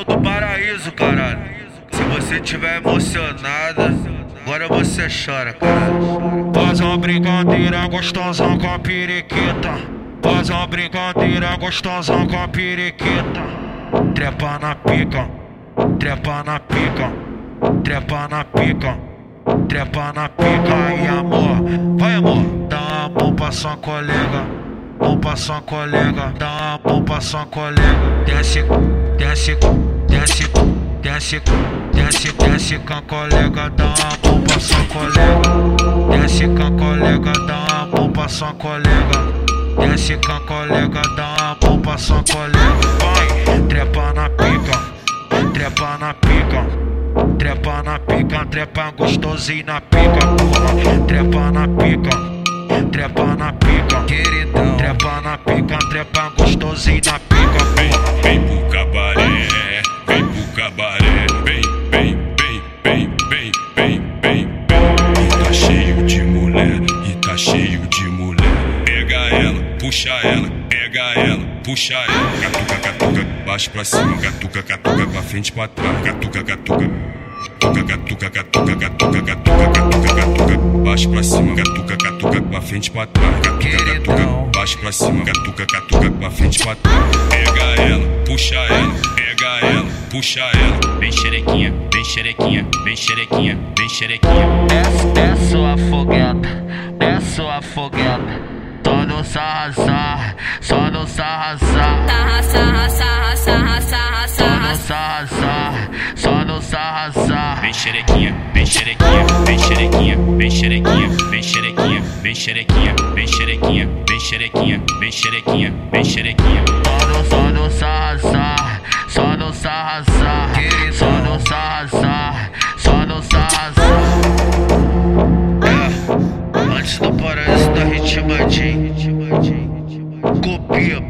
O do paraíso, caralho. Se você tiver emocionada, agora você chora, caralho. Faz uma brincadeira gostosão com a periquita. Faz uma brincadeira gostosão com a periquita. Trepa na pica, trepa na pica, trepa na pica, trepa na pica. Aí, amor, vai, amor, dá uma mão pra sua colega. Mão sua colega, dá uma mão pra sua colega. Desce, desce, desce, desce, desce, desce com a colega, dá uma mão pra sua colega. Desce com a colega, dá uma mão pra sua colega. Desce com a colega, dá uma mão pra sua colega. Vai, trepa na pica, trepa na pica. Trepa na pica, trepa gostosinho na pica, porra. Trepa na pica. Trepa na pica, Queridão. trepa na pica, trepa gostosinho na pica, puxa ela, pega ela, puxa ela. Catuca, catuca, baixo pra cima, catuca, catuca, pra frente pra trás, catuca, catuca. Catuca, catuca, catuca, catuca, catuca, catuca, catuca, baixo pra cima, catuca, catuca, pra frente pra trás, catuca, catuca, baixo pra cima, catuca, catuca, pra frente pra trás. Pega ela, puxa ela, pega ela, puxa ela. Vem xerequinha, vem xerequinha, vem xerequinha, vem xerequinha. Desce, desce sua fogueta, desce sua fogueta. Só no sarra, só no sarra, Sarra, sarra, sarra, sarra, sarra, só no sarra. sarra, só no sarra. Vem xerequinha, vem xerequinha, vem xerequinha, vem xerequinha, vem xerequinha, vem xerequinha, vem xerequinha, vem xerequinha, vem xerequinha, vem xerequinha. antes do paraíso da Ritmadim. Copia.